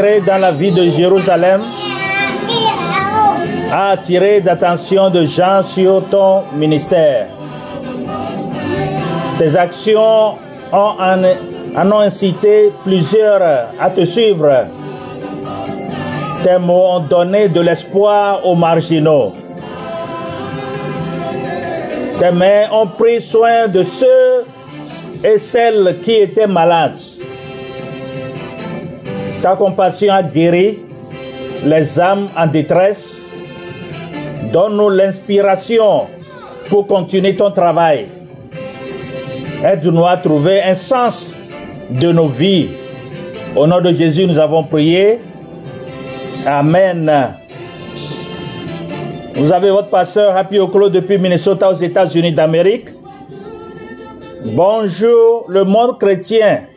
dans la vie de Jérusalem a attiré l'attention de gens sur ton ministère. Tes actions ont, en ont incité plusieurs à te suivre. Tes mots ont donné de l'espoir aux marginaux. Tes mains ont pris soin de ceux et celles qui étaient malades. Ta compassion a guéri les âmes en détresse. Donne-nous l'inspiration pour continuer ton travail. Aide-nous à trouver un sens de nos vies. Au nom de Jésus, nous avons prié. Amen. Vous avez votre pasteur Happy Oklo depuis Minnesota aux États-Unis d'Amérique. Bonjour le monde chrétien.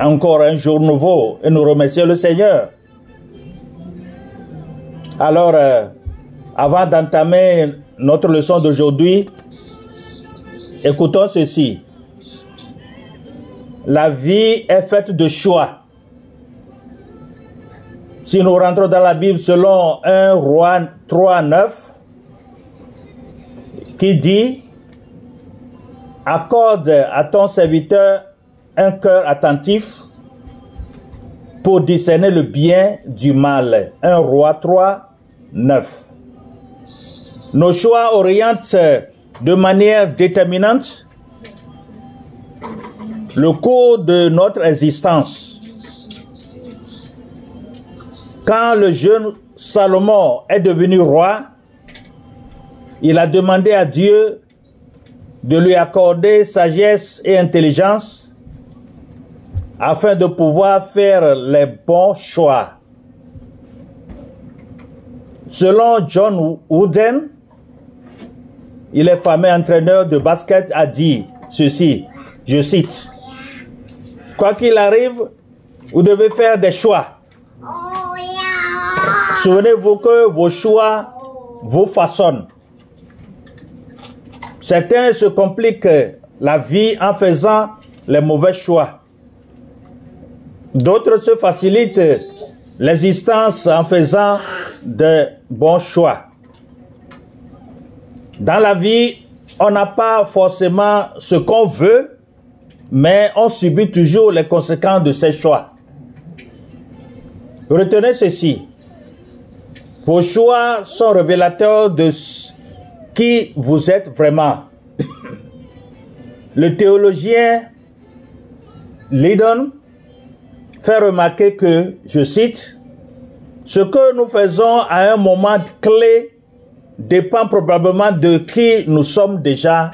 Encore un jour nouveau et nous remercions le Seigneur. Alors, euh, avant d'entamer notre leçon d'aujourd'hui, écoutons ceci. La vie est faite de choix. Si nous rentrons dans la Bible selon 1 roi 3, 9, qui dit, accorde à ton serviteur un cœur attentif pour discerner le bien du mal. 1 roi 3, 9. Nos choix orientent de manière déterminante le cours de notre existence. Quand le jeune Salomon est devenu roi, il a demandé à Dieu de lui accorder sagesse et intelligence afin de pouvoir faire les bons choix. Selon John Wooden, il est fameux entraîneur de basket, a dit ceci, je cite, Quoi qu'il arrive, vous devez faire des choix. Souvenez-vous que vos choix vous façonnent. Certains se compliquent la vie en faisant les mauvais choix. D'autres se facilitent l'existence en faisant de bons choix. Dans la vie, on n'a pas forcément ce qu'on veut, mais on subit toujours les conséquences de ces choix. Retenez ceci. Vos choix sont révélateurs de qui vous êtes vraiment. Le théologien Lidon fait remarquer que, je cite, ce que nous faisons à un moment clé dépend probablement de qui nous sommes déjà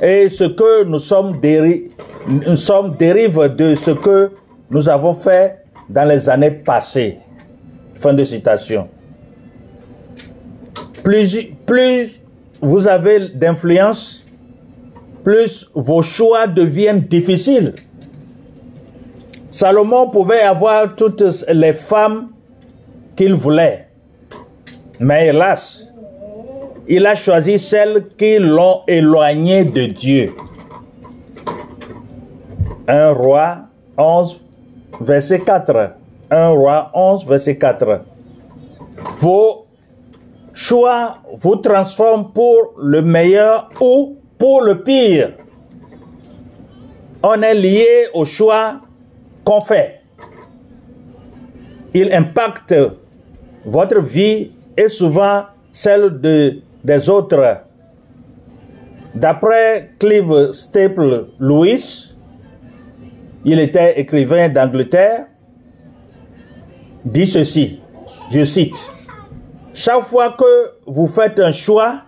et ce que nous sommes, déri nous sommes dérive de ce que nous avons fait dans les années passées. Fin de citation. Plus, plus vous avez d'influence, plus vos choix deviennent difficiles. Salomon pouvait avoir toutes les femmes qu'il voulait. Mais hélas, il a choisi celles qui l'ont éloigné de Dieu. 1 roi 11, verset 4. 1 roi 11, verset 4. Vos choix vous transforment pour le meilleur ou pour le pire. On est lié au choix qu'on fait. Il impacte votre vie et souvent celle de, des autres. D'après Clive Staple Lewis, il était écrivain d'Angleterre, dit ceci, je cite, Chaque fois que vous faites un choix,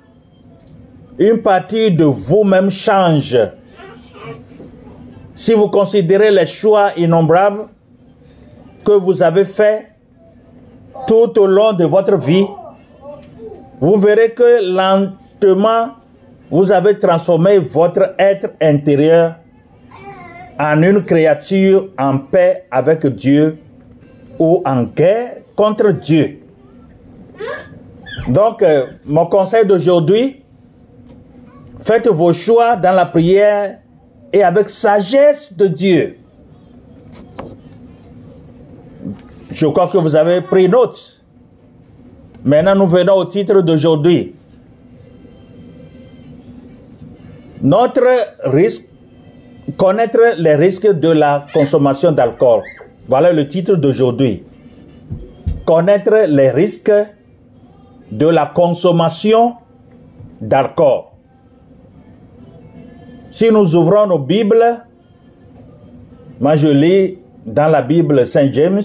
une partie de vous-même change. Si vous considérez les choix innombrables que vous avez faits tout au long de votre vie, vous verrez que lentement, vous avez transformé votre être intérieur en une créature en paix avec Dieu ou en guerre contre Dieu. Donc, euh, mon conseil d'aujourd'hui, faites vos choix dans la prière et avec sagesse de Dieu. Je crois que vous avez pris note. Maintenant, nous venons au titre d'aujourd'hui. Notre risque, connaître les risques de la consommation d'alcool. Voilà le titre d'aujourd'hui. Connaître les risques de la consommation d'alcool. Si nous ouvrons nos Bibles, moi je lis dans la Bible Saint James,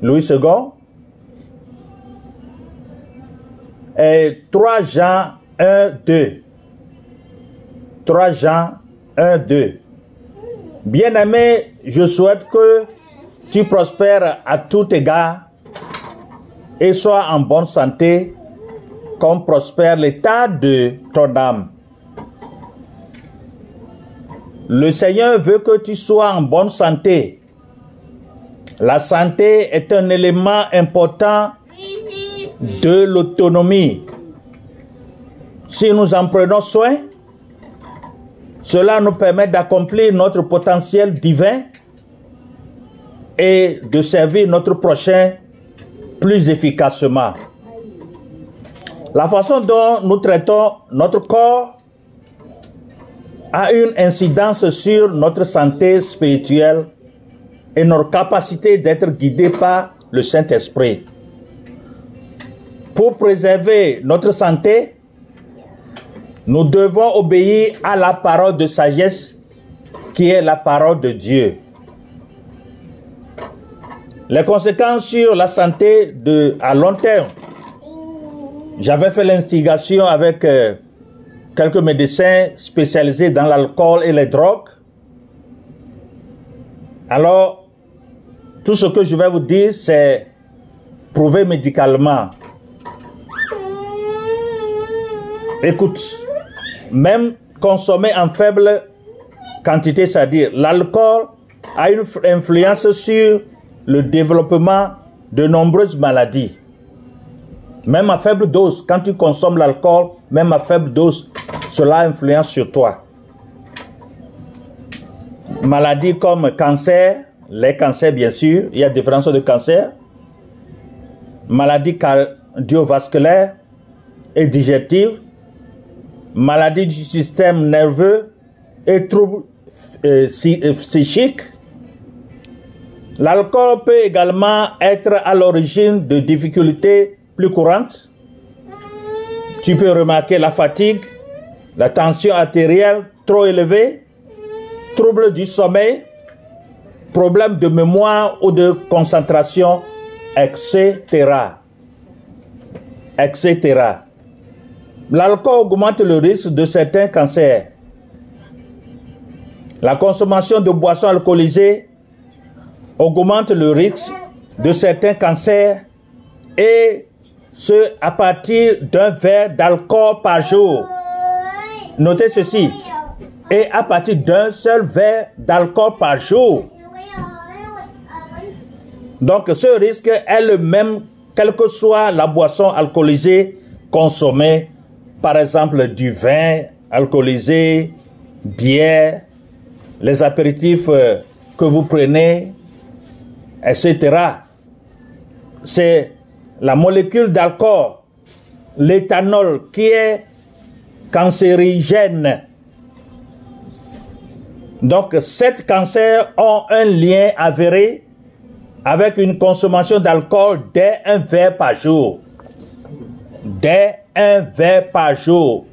Louis II, et 3 Jean 1, 2. 3 Jean 1, 2. Bien-aimé, je souhaite que tu prospères à tout égard et sois en bonne santé comme prospère l'état de ton âme. Le Seigneur veut que tu sois en bonne santé. La santé est un élément important de l'autonomie. Si nous en prenons soin, cela nous permet d'accomplir notre potentiel divin et de servir notre prochain plus efficacement. La façon dont nous traitons notre corps a une incidence sur notre santé spirituelle et notre capacité d'être guidés par le Saint-Esprit. Pour préserver notre santé, nous devons obéir à la parole de sagesse qui est la parole de Dieu. Les conséquences sur la santé à long terme. J'avais fait l'instigation avec euh, quelques médecins spécialisés dans l'alcool et les drogues. Alors, tout ce que je vais vous dire, c'est prouvé médicalement. Écoute, même consommé en faible quantité, c'est-à-dire l'alcool a une influence sur le développement de nombreuses maladies. Même à faible dose, quand tu consommes l'alcool, même à faible dose, cela influence sur toi. Maladies comme cancer, les cancers bien sûr, il y a différentes sortes de cancers. Maladies cardiovasculaires et digestives, maladies du système nerveux et troubles euh, euh, psychiques. L'alcool peut également être à l'origine de difficultés plus courantes. Tu peux remarquer la fatigue, la tension artérielle trop élevée, troubles du sommeil, problèmes de mémoire ou de concentration, etc. etc. L'alcool augmente le risque de certains cancers. La consommation de boissons alcoolisées augmente le risque de certains cancers et ce à partir d'un verre d'alcool par jour. Notez ceci. Et à partir d'un seul verre d'alcool par jour. Donc ce risque est le même quelle que soit la boisson alcoolisée consommée, par exemple du vin alcoolisé, bière, les apéritifs euh, que vous prenez, etc. C'est la molécule d'alcool, l'éthanol, qui est cancérigène. Donc, sept cancers ont un lien avéré avec une consommation d'alcool dès un verre par jour. Dès un verre par jour.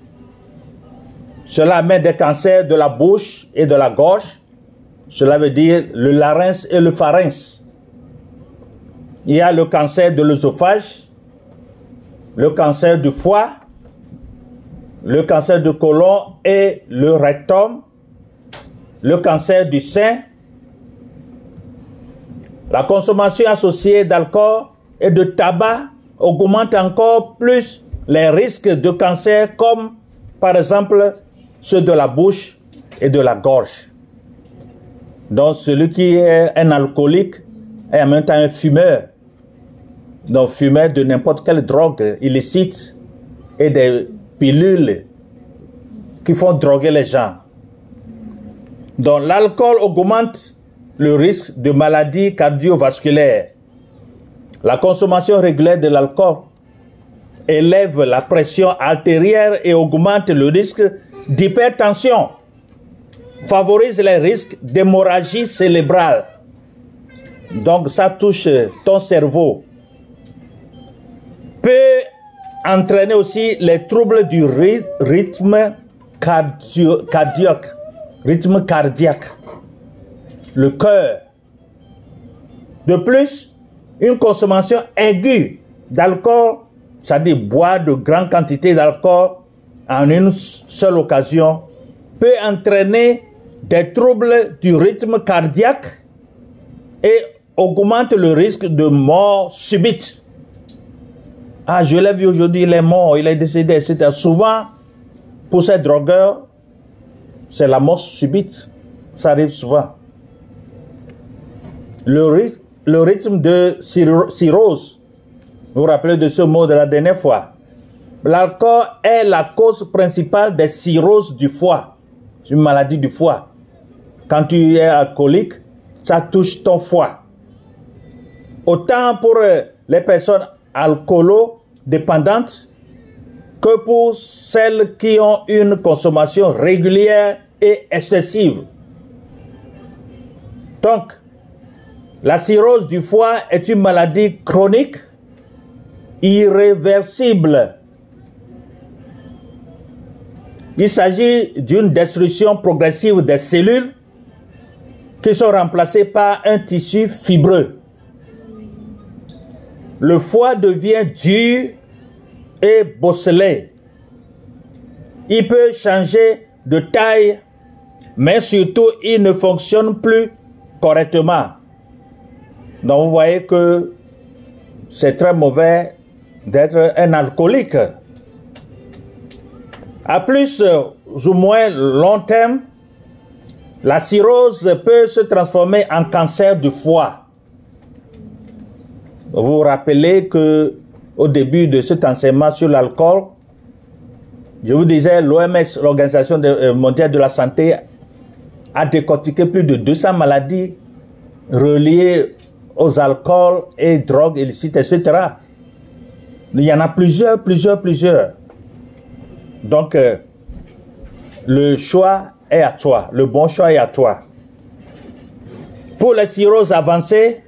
Cela amène des cancers de la bouche et de la gorge. Cela veut dire le larynx et le pharynx. Il y a le cancer de l'œsophage, le cancer du foie, le cancer du côlon et le rectum, le cancer du sein. La consommation associée d'alcool et de tabac augmente encore plus les risques de cancer comme par exemple ceux de la bouche et de la gorge. Donc celui qui est un alcoolique est en même temps un fumeur. Donc fumeur de n'importe quelle drogue illicite et des pilules qui font droguer les gens. Donc l'alcool augmente le risque de maladies cardiovasculaires. La consommation régulière de l'alcool élève la pression artérielle et augmente le risque d'hypertension, favorise les risques d'hémorragie cérébrale. Donc ça touche ton cerveau. Peut entraîner aussi les troubles du rythme cardiaque, rythme cardiaque, le cœur. De plus, une consommation aiguë d'alcool, c'est-à-dire boire de grandes quantités d'alcool en une seule occasion, peut entraîner des troubles du rythme cardiaque et augmente le risque de mort subite. Ah, je l'ai vu aujourd'hui, il est mort, il est décédé, etc. Souvent, pour ces drogueurs, c'est la mort subite. Ça arrive souvent. Le rythme, le rythme de cirrhose, vous vous rappelez de ce mot de la dernière fois. L'alcool est la cause principale des cirrhoses du foie. C'est une maladie du foie. Quand tu es alcoolique, ça touche ton foie. Autant pour euh, les personnes alcoolo-dépendantes que pour celles qui ont une consommation régulière et excessive. Donc, la cirrhose du foie est une maladie chronique, irréversible. Il s'agit d'une destruction progressive des cellules qui sont remplacées par un tissu fibreux. Le foie devient dur et bosselé. Il peut changer de taille, mais surtout il ne fonctionne plus correctement. Donc vous voyez que c'est très mauvais d'être un alcoolique. À plus ou moins long terme, la cirrhose peut se transformer en cancer du foie. Vous vous rappelez que au début de cet enseignement sur l'alcool, je vous disais, l'OMS, l'Organisation euh, mondiale de la santé, a décortiqué plus de 200 maladies reliées aux alcools et drogues illicites, etc. Il y en a plusieurs, plusieurs, plusieurs. Donc, euh, le choix est à toi. Le bon choix est à toi. Pour les cirrhoses avancées,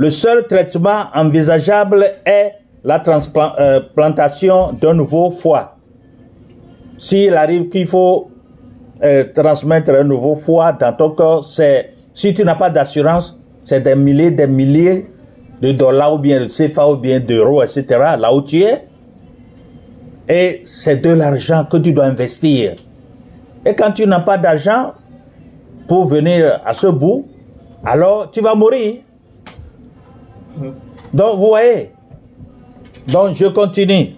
le seul traitement envisageable est la transplantation d'un nouveau foie. S'il arrive qu'il faut euh, transmettre un nouveau foie dans ton corps, c'est si tu n'as pas d'assurance, c'est des milliers, des milliers de dollars ou bien de CFA ou bien d'euros, etc. Là où tu es. Et c'est de l'argent que tu dois investir. Et quand tu n'as pas d'argent pour venir à ce bout, alors tu vas mourir. Donc, vous voyez. Donc, je continue.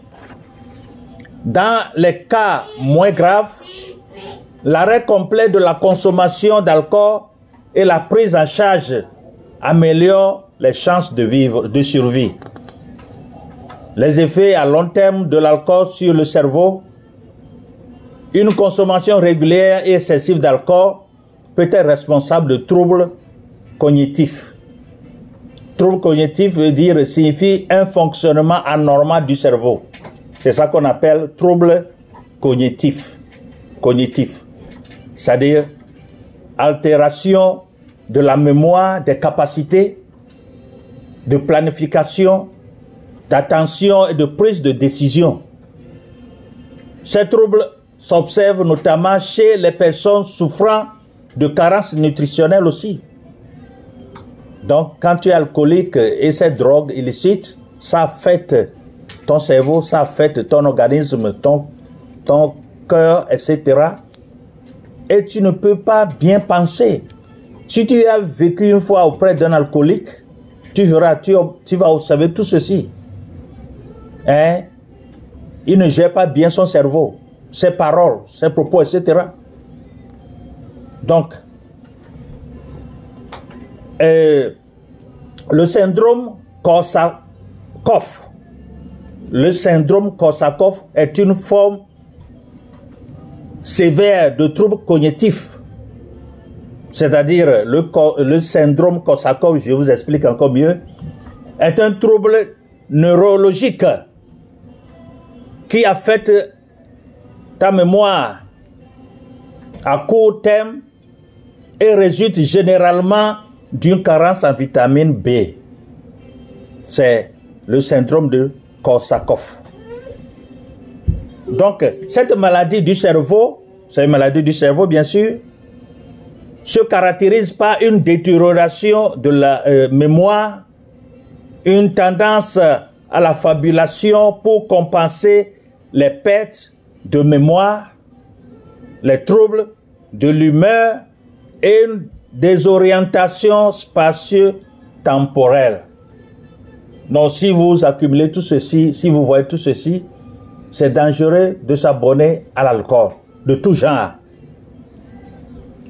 Dans les cas moins graves, l'arrêt complet de la consommation d'alcool et la prise en charge améliorent les chances de vivre, de survie. Les effets à long terme de l'alcool sur le cerveau, une consommation régulière et excessive d'alcool peut être responsable de troubles cognitifs Trouble cognitif veut dire, signifie un fonctionnement anormal du cerveau. C'est ça qu'on appelle trouble cognitif. Cognitif. C'est-à-dire altération de la mémoire, des capacités de planification, d'attention et de prise de décision. Ces troubles s'observent notamment chez les personnes souffrant de carences nutritionnelles aussi. Donc, quand tu es alcoolique et cette drogue illicite, ça affecte ton cerveau, ça affecte ton organisme, ton, ton cœur, etc. Et tu ne peux pas bien penser. Si tu as vécu une fois auprès d'un alcoolique, tu verras, tu, tu vas observer tout ceci. Hein? Il ne gère pas bien son cerveau, ses paroles, ses propos, etc. Donc, le syndrome Korsakoff. Le syndrome est une forme sévère de trouble cognitif c'est-à-dire le, syndrome Korsakoff, je vous explique encore mieux, est un trouble neurologique qui affecte ta mémoire à court terme et résulte généralement d'une carence en vitamine B. C'est le syndrome de Korsakoff. Donc, cette maladie du cerveau, c'est une maladie du cerveau bien sûr, se caractérise par une détérioration de la euh, mémoire, une tendance à la fabulation pour compenser les pertes de mémoire, les troubles de l'humeur et une désorientation spatio-temporelle. Donc si vous accumulez tout ceci, si vous voyez tout ceci, c'est dangereux de s'abonner à l'alcool de tout genre.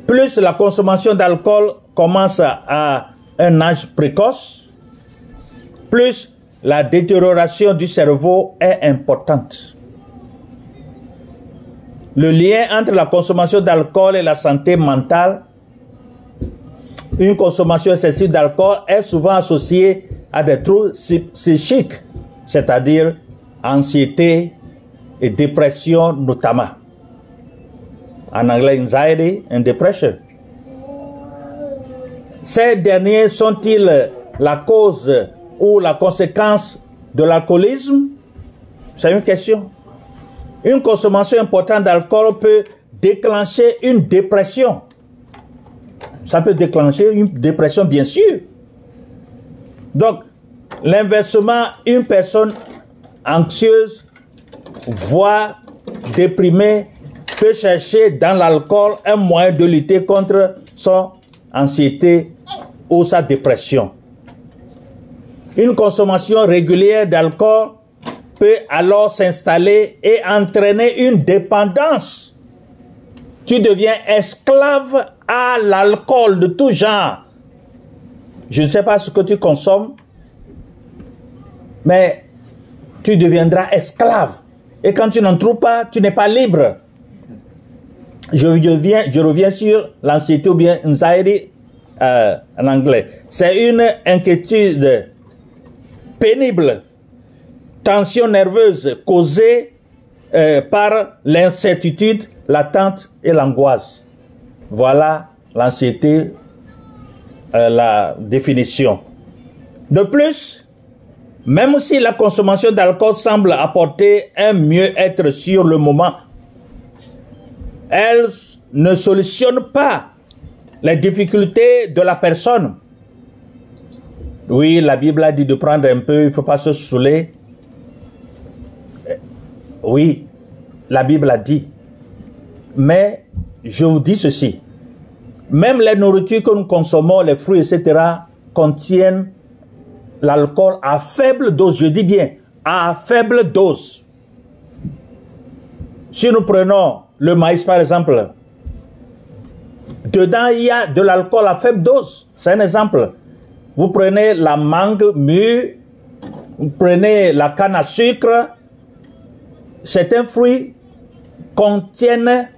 Plus la consommation d'alcool commence à un âge précoce, plus la détérioration du cerveau est importante. Le lien entre la consommation d'alcool et la santé mentale, une consommation excessive d'alcool est souvent associée à des troubles psychiques, c'est-à-dire anxiété et dépression notamment. En anglais, anxiety and depression. Ces derniers sont-ils la cause ou la conséquence de l'alcoolisme? C'est une question. Une consommation importante d'alcool peut déclencher une dépression. Ça peut déclencher une dépression, bien sûr. Donc, l'inversement, une personne anxieuse, voire déprimée, peut chercher dans l'alcool un moyen de lutter contre son anxiété ou sa dépression. Une consommation régulière d'alcool peut alors s'installer et entraîner une dépendance. Tu deviens esclave à l'alcool de tout genre. Je ne sais pas ce que tu consommes, mais tu deviendras esclave. Et quand tu n'en trouves pas, tu n'es pas libre. Je, reviens, sur l'anxiété ou bien anxiety euh, en anglais. C'est une inquiétude pénible, tension nerveuse causée euh, par l'incertitude, l'attente et l'angoisse. Voilà l'anxiété, euh, la définition. De plus, même si la consommation d'alcool semble apporter un mieux-être sur le moment, elle ne solutionne pas les difficultés de la personne. Oui, la Bible a dit de prendre un peu, il ne faut pas se saouler. Oui, la Bible a dit. Mais je vous dis ceci. Même les nourritures que nous consommons, les fruits, etc., contiennent l'alcool à faible dose. Je dis bien, à faible dose. Si nous prenons le maïs, par exemple, dedans, il y a de l'alcool à faible dose. C'est un exemple. Vous prenez la mangue mûre, vous prenez la canne à sucre, certains fruits contiennent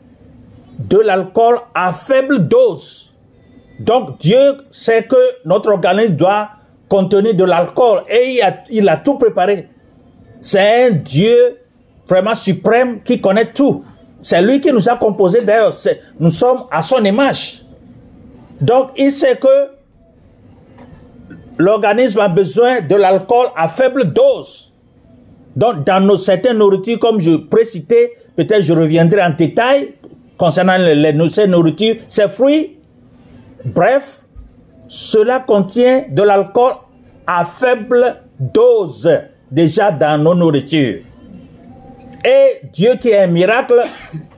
de l'alcool à faible dose. Donc Dieu sait que notre organisme doit contenir de l'alcool et il a, tout préparé. C'est un Dieu vraiment suprême qui connaît tout. C'est lui qui nous a composé d'ailleurs. Nous sommes à son image. Donc il sait que l'organisme a besoin de l'alcool à faible dose. Donc, dans nos certaines nourritures, comme je précitais, peut-être je reviendrai en détail concernant les, les, ces nourritures, ces fruits. Bref, cela contient de l'alcool à faible dose déjà dans nos nourritures. Et Dieu qui est un miracle,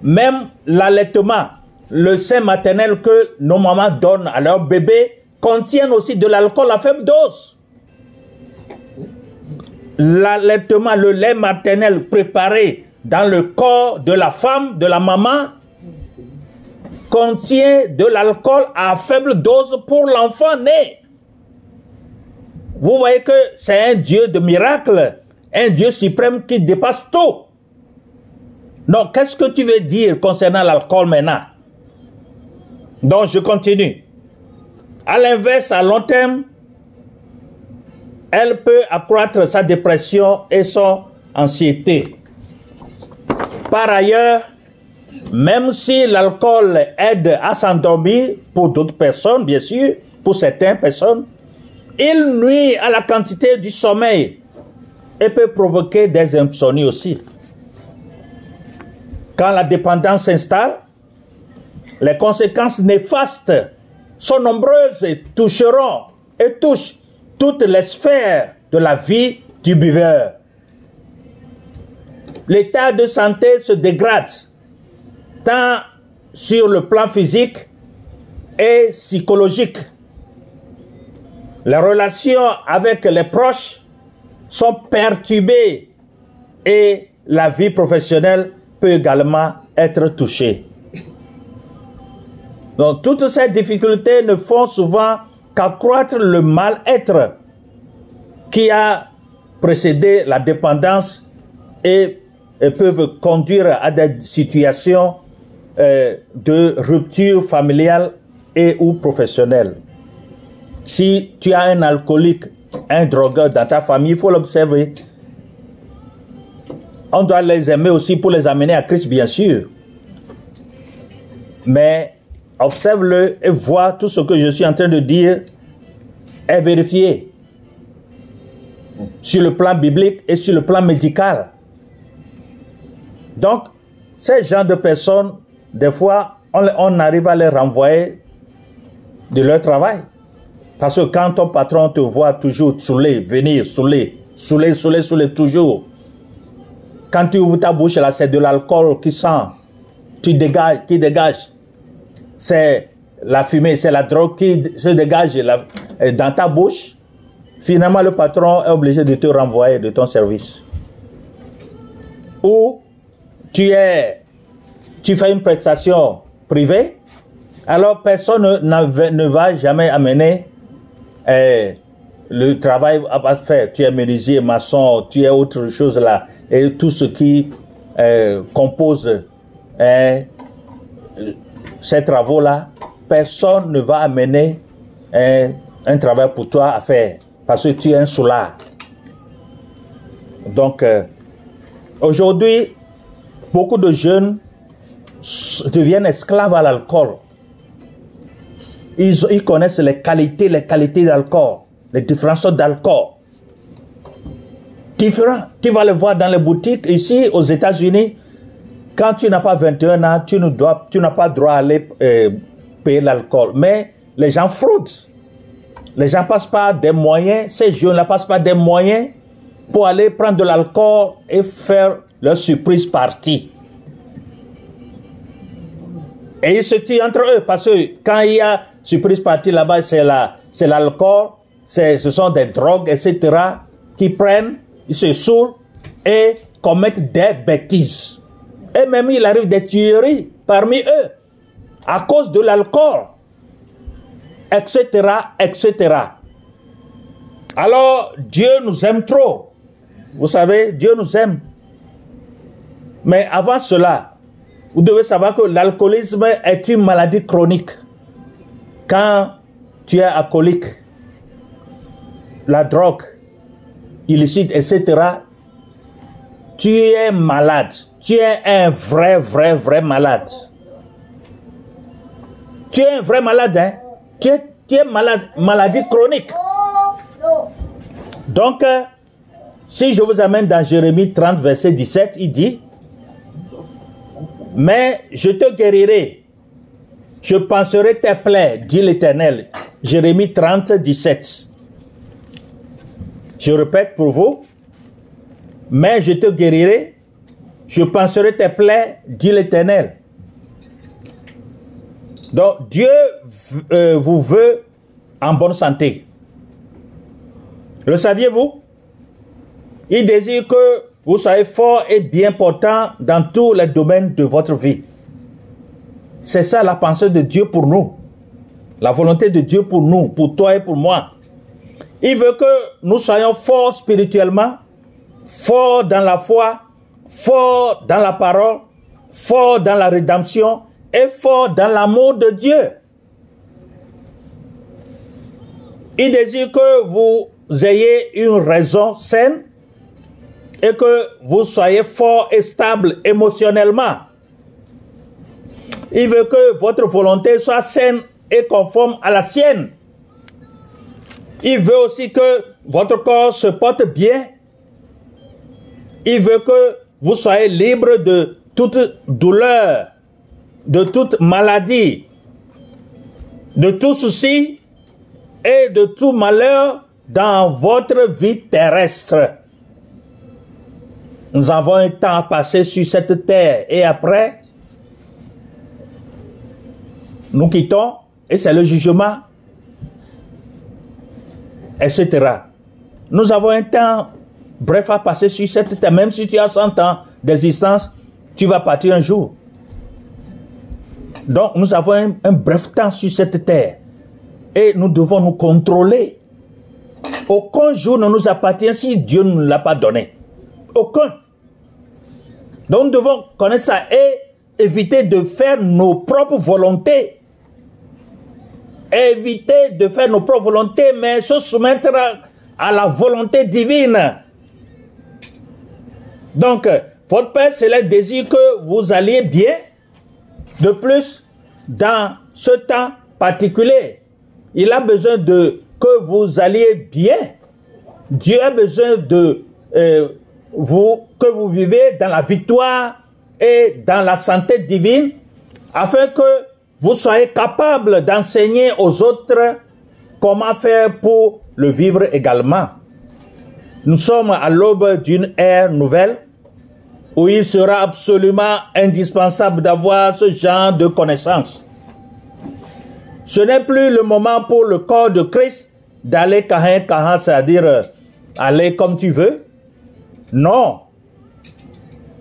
même l'allaitement, le sein maternel que nos mamans donnent à leurs bébés, contiennent aussi de l'alcool à faible dose. L'allaitement, le lait maternel préparé dans le corps de la femme, de la maman, contient de l'alcool à faible dose pour l'enfant né. Vous voyez que c'est un Dieu de miracle, un Dieu suprême qui dépasse tout. Donc, qu'est-ce que tu veux dire concernant l'alcool maintenant? Donc, je continue. À l'inverse, à long terme, elle peut accroître sa dépression et son anxiété. Par ailleurs, même si l'alcool aide à s'endormir pour d'autres personnes, bien sûr, pour certaines personnes, il nuit à la quantité du sommeil et peut provoquer des insomnies aussi. Quand la dépendance s'installe, les conséquences néfastes sont nombreuses et toucheront et touchent toutes les sphères de la vie du buveur. L'état de santé se dégrade, tant sur le plan physique et psychologique. Les relations avec les proches sont perturbées et la vie professionnelle peut également être touchée. Donc toutes ces difficultés ne font souvent qu'accroître le mal-être qui a précédé la dépendance et, peuvent conduire à des situations euh, de rupture familiale et ou professionnelle. Si tu as un alcoolique, un drogueur dans ta famille, il faut l'observer. On doit les aimer aussi pour les amener à Christ, bien sûr. Mais observe-le et vois tout ce que je suis en train de dire est vérifié sur le plan biblique et sur le plan médical. Donc, ces gens de personnes, des fois, on, arrive à les renvoyer de leur travail. Parce que quand ton patron te voit toujours saoulé, venir, saoulé, saoulé, saoulé, saoulé, toujours. Quand tu ouvres ta bouche, là, c'est de l'alcool qui sent, tu dégages, qui dégage c'est la fumée, c'est la drogue qui se dégage dans ta bouche, finalement le patron est obligé de te renvoyer de ton service. Ou tu es, tu fais une prestation privée, alors personne ne, va jamais amener eh, le travail à faire. Tu es menuisier, maçon, tu es autre chose là, et tout ce qui eh, compose eh, ces travaux-là, personne ne va amener un, travail pour toi à faire parce que tu es un soulard. Donc, euh, aujourd'hui, beaucoup de jeunes deviennent esclaves à l'alcool. Ils, ils, connaissent les qualités, les qualités d'alcool, les différences d'alcool. Différents. Tu vas le voir dans les boutiques ici aux États-Unis. Quand tu n'as pas 21 ans, tu ne dois, tu n'as pas droit à aller euh, payer l'alcool. Mais les gens fraudent. Les gens passent pas des moyens, ces jeunes ne passent pas des moyens pour aller prendre de l'alcool et faire leur surprise partie. Et ils se tirent entre eux parce que quand il y a surprise partie là-bas, c'est la, c'est l'alcool, c'est, ce sont des drogues, etc. qui prennent, ils se saoulent et commettent des bêtises. Et même il arrive des tueries parmi eux à cause de l'alcool, etc., etc. Alors, Dieu nous aime trop. Vous savez, Dieu nous aime. Mais avant cela, vous devez savoir que l'alcoolisme est une maladie chronique. Quand tu es alcoolique, la drogue illicite, etc., tu es malade. Tu es un vrai, vrai, vrai malade. Tu es un vrai malade, hein? Tu es, tu es malade, maladie chronique. Donc, euh, si je vous amène dans Jérémie 30, verset 17, il dit, mais je te guérirai, je penserai tes plaies, dit l'Éternel. Jérémie 30, 17. Je répète pour vous, mais je te guérirai, je penserai tes plaies, dit l'Éternel. Donc Dieu euh, vous veut en bonne santé. Le saviez-vous? Il désire que vous soyez fort et bien portant dans tous les domaines de votre vie. C'est ça la pensée de Dieu pour nous. La volonté de Dieu pour nous, pour toi et pour moi. Il veut que nous soyons forts spirituellement, fort dans la foi, fort dans la parole, fort dans la rédemption et fort dans l'amour de Dieu. Il désire que vous ayez une raison saine et que vous soyez fort et stable émotionnellement. Il veut que votre volonté soit saine et conforme à la sienne. Il veut aussi que votre corps se porte bien il veut que vous soyez libre de toute douleur, de toute maladie, de tout souci et de tout malheur dans votre vie terrestre. Nous avons un temps à passer sur cette terre et après, nous quittons et c'est le jugement, etc. Nous avons un temps bref à passer sur cette terre. Même si tu as 100 ans d'existence, tu vas partir un jour. Donc nous avons un, bref temps sur cette terre et nous devons nous contrôler. Aucun jour ne nous appartient si Dieu ne nous l'a pas donné. Aucun. Donc nous devons connaître ça et éviter de faire nos propres volontés. Éviter de faire nos propres volontés, mais se soumettre à la volonté divine. Donc, votre Père Céleste désire que vous alliez bien. De plus, dans ce temps particulier, il a besoin de que vous alliez bien. Dieu a besoin de euh, vous que vous vivez dans la victoire et dans la santé divine, afin que vous soyez capable d'enseigner aux autres comment faire pour le vivre également. Nous sommes à l'aube d'une ère nouvelle où il sera absolument indispensable d'avoir ce genre de connaissances. Ce n'est plus le moment pour le corps de Christ d'aller cahin, c'est-à-dire euh, aller comme tu veux. Non.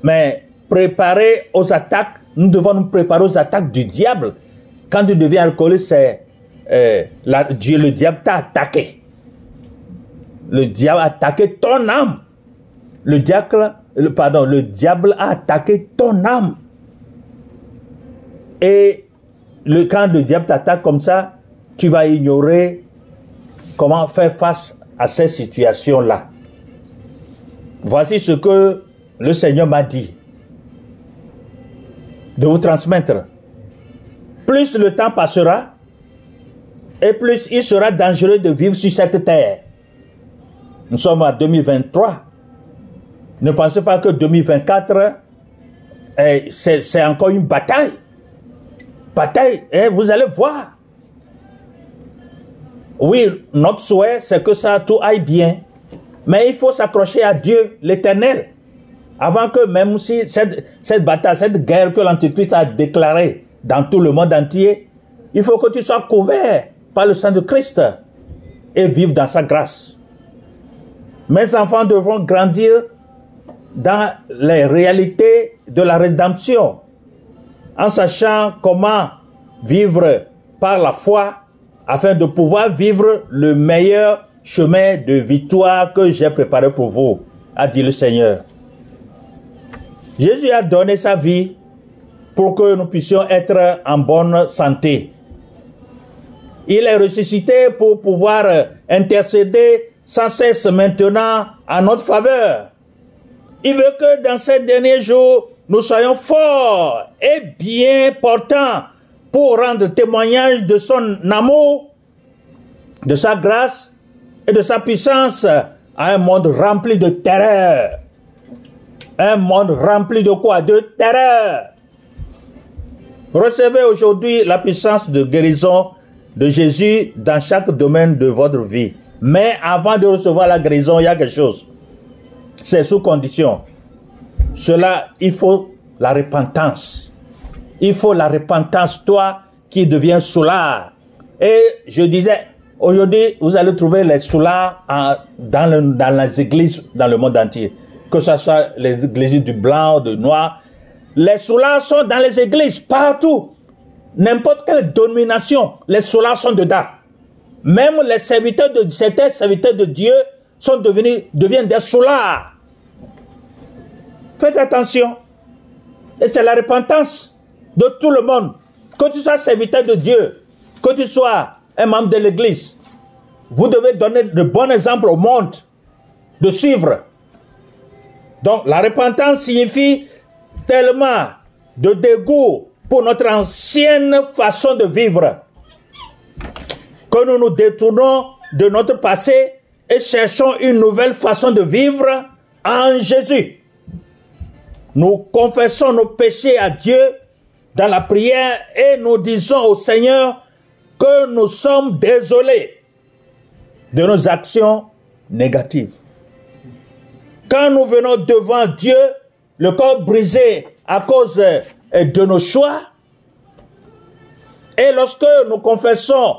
Mais préparer aux attaques, nous devons nous préparer aux attaques du diable. Quand tu deviens alcoolique, c'est euh, le diable t'a attaqué. Le diable a attaqué ton âme. Le diable, le, pardon, le diable a attaqué ton âme. Et le, quand le diable t'attaque comme ça, tu vas ignorer comment faire face à ces situations-là. Voici ce que le Seigneur m'a dit de vous transmettre. Plus le temps passera, et plus il sera dangereux de vivre sur cette terre. Nous sommes en 2023. Ne pensez pas que 2024, eh, c'est encore une bataille. Bataille, eh, vous allez voir. Oui, notre souhait, c'est que ça tout aille bien. Mais il faut s'accrocher à Dieu, l'éternel. Avant que même si cette, cette bataille, cette guerre que l'Antichrist a déclarée dans tout le monde entier, il faut que tu sois couvert par le sang de Christ et vivre dans sa grâce. Mes enfants devront grandir dans les réalités de la rédemption, en sachant comment vivre par la foi afin de pouvoir vivre le meilleur chemin de victoire que j'ai préparé pour vous, a dit le Seigneur. Jésus a donné sa vie pour que nous puissions être en bonne santé. Il est ressuscité pour pouvoir intercéder sans cesse maintenant à notre faveur. Il veut que dans ces derniers jours, nous soyons forts et bien portants pour rendre témoignage de son amour, de sa grâce et de sa puissance à un monde rempli de terreur. Un monde rempli de quoi? De terreur. Recevez aujourd'hui la puissance de guérison de Jésus dans chaque domaine de votre vie. Mais avant de recevoir la guérison, il y a quelque chose. C'est sous condition. Cela, il faut la repentance. Il faut la repentance, toi qui deviens soulard. Et je disais, aujourd'hui, vous allez trouver les soulards dans, les églises dans le monde entier. Que ce soit les églises du blanc, du noir. Les soulards sont dans les églises, partout. N'importe quelle domination, les soulards sont dedans. Même les serviteurs de certains serviteurs de Dieu sont devenus, deviennent des soulards. Faites attention. Et c'est la repentance de tout le monde. Que tu sois serviteur de Dieu, que tu sois un membre de l'église, vous devez donner de bons exemples au monde de suivre. Donc la repentance signifie tellement de dégoût pour notre ancienne façon de vivre que nous nous détournons de notre passé et cherchons une nouvelle façon de vivre en Jésus. Nous confessons nos péchés à Dieu dans la prière et nous disons au Seigneur que nous sommes désolés de nos actions négatives. Quand nous venons devant Dieu, le corps brisé à cause de nos choix, et lorsque nous confessons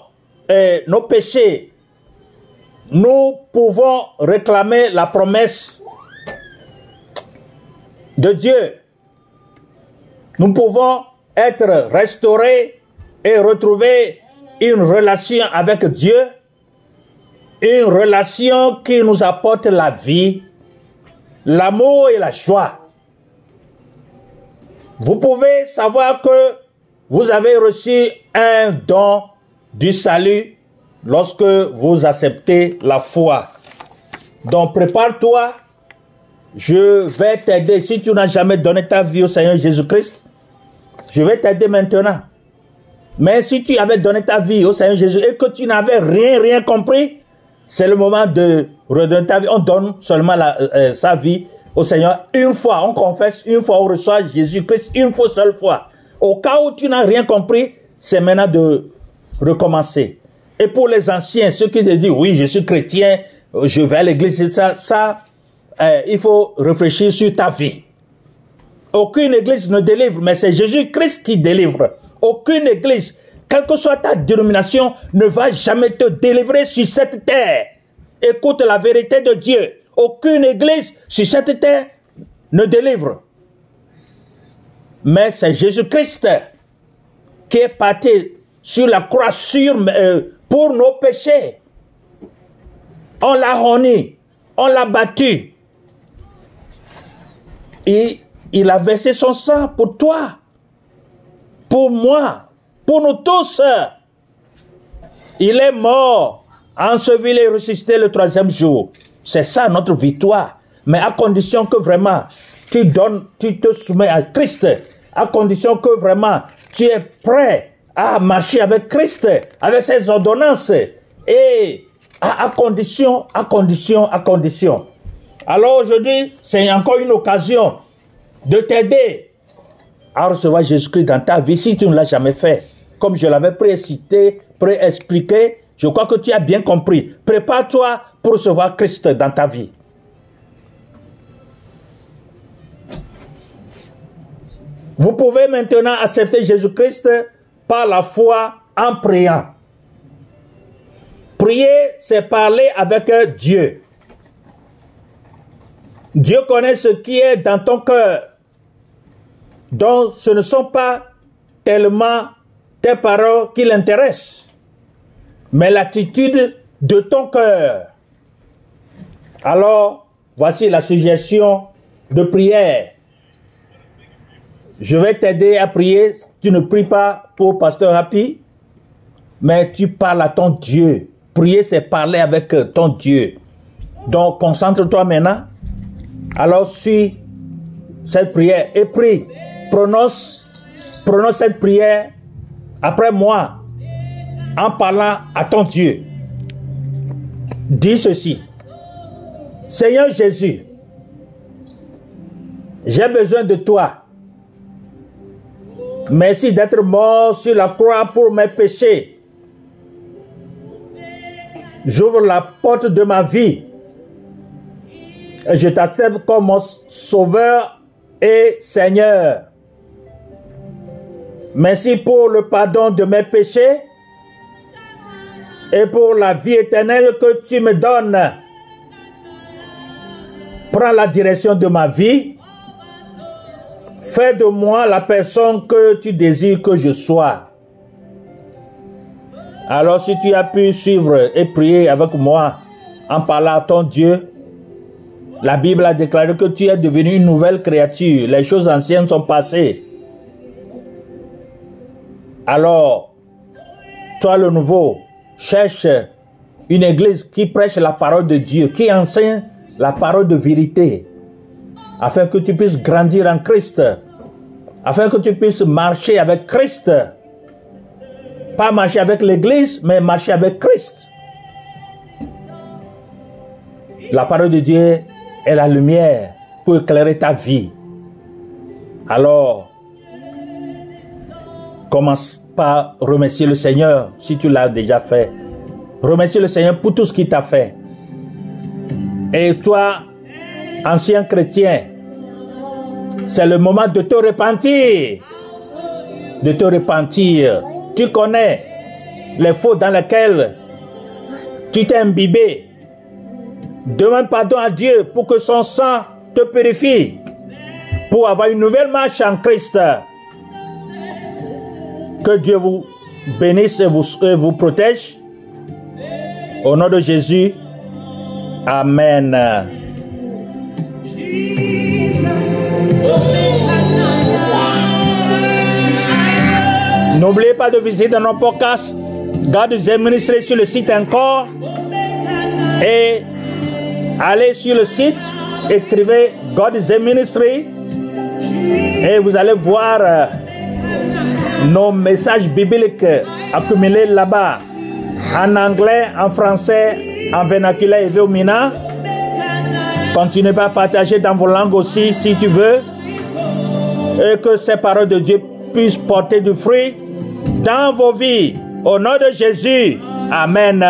eh, nos péchés, nous pouvons réclamer la promesse de Dieu. Nous pouvons être restaurés et retrouver une relation avec Dieu, une relation qui nous apporte la vie, l'amour et la joie. Vous pouvez savoir que vous avez reçu un don du salut lorsque vous acceptez la foi. Donc prépare-toi, je vais t'aider. Si tu n'as jamais donné ta vie au Seigneur Jésus-Christ, je vais t'aider maintenant. Mais si tu avais donné ta vie au Seigneur Jésus et que tu n'avais rien, rien compris, c'est le moment de redonner ta vie. On donne seulement la, euh, euh, sa vie au Seigneur une fois. On confesse une fois, on reçoit Jésus-Christ une fois, seule fois. Au cas où tu n'as rien compris, c'est maintenant de recommencer. Et pour les anciens, ceux qui te disent, oui, je suis chrétien, je vais à l'église, ça, ça euh, il faut réfléchir sur ta vie. Aucune église ne délivre, mais c'est Jésus-Christ qui délivre. Aucune église, quelle que soit ta dénomination, ne va jamais te délivrer sur cette terre. Écoute la vérité de Dieu. Aucune église sur cette terre ne délivre. Mais c'est Jésus-Christ qui est parti sur la croix euh, pour nos péchés. On l'a honni, on l'a battu. Et il a versé son sang pour toi, pour moi, pour nous tous. Il est mort, enseveli et ressuscité le troisième jour. C'est ça notre victoire. Mais à condition que vraiment tu donnes, tu te soumets à Christ, à condition que vraiment tu es prêt à marcher avec Christ, avec ses ordonnances, et à, à condition, à condition, à condition. Alors aujourd'hui, c'est encore une occasion de t'aider à recevoir Jésus-Christ dans ta vie si tu ne l'as jamais fait. Comme je l'avais précité, préexpliqué, je crois que tu as bien compris. Prépare-toi pour recevoir Christ dans ta vie. Vous pouvez maintenant accepter Jésus-Christ par la foi en priant. Prier, c'est parler avec Dieu. Dieu connaît ce qui est dans ton cœur. Donc, ce ne sont pas tellement tes paroles qui l'intéressent, mais l'attitude de ton cœur. Alors, voici la suggestion de prière. Je vais t'aider à prier. Tu ne pries pas pour Pasteur Happy, mais tu parles à ton Dieu. Prier, c'est parler avec ton Dieu. Donc, concentre-toi maintenant. Alors, suis cette prière et prie. Prononce, prononce cette prière après moi en parlant à ton Dieu. Dis ceci. Seigneur Jésus, j'ai besoin de toi. Merci d'être mort sur la croix pour mes péchés. J'ouvre la porte de ma vie. Je t'accepte comme mon sauveur et Seigneur. Merci pour le pardon de mes péchés et pour la vie éternelle que tu me donnes. Prends la direction de ma vie. Fais de moi la personne que tu désires que je sois. Alors si tu as pu suivre et prier avec moi en parlant à ton Dieu, la Bible a déclaré que tu es devenu une nouvelle créature. Les choses anciennes sont passées. Alors, toi le nouveau, cherche une église qui prêche la parole de Dieu, qui enseigne la parole de vérité, afin que tu puisses grandir en Christ, afin que tu puisses marcher avec Christ. Pas marcher avec l'église, mais marcher avec Christ. La parole de Dieu la lumière pour éclairer ta vie. Alors, commence par remercier le Seigneur si tu l'as déjà fait. Remercie le Seigneur pour tout ce qu'il t'a fait. Et toi, ancien chrétien, c'est le moment de te repentir. De te repentir. Tu connais les fautes dans lesquelles tu t'es imbibé. Demande pardon à Dieu pour que son sang te purifie. Pour avoir une nouvelle marche en Christ. Que Dieu vous bénisse et vous, et vous protège. Au nom de Jésus, Amen. N'oubliez pas de visiter nos podcasts God is Ministry sur le site encore et allez sur le site, écrivez God is Ministry et vous allez voir euh, nos messages bibliques accumulés là-bas en anglais, en français, en vernaculaire et véomina. Continuez à partager dans vos langues aussi si tu veux. Et que ces paroles de Dieu puissent porter du fruit dans vos vies. Au nom de Jésus. Amen.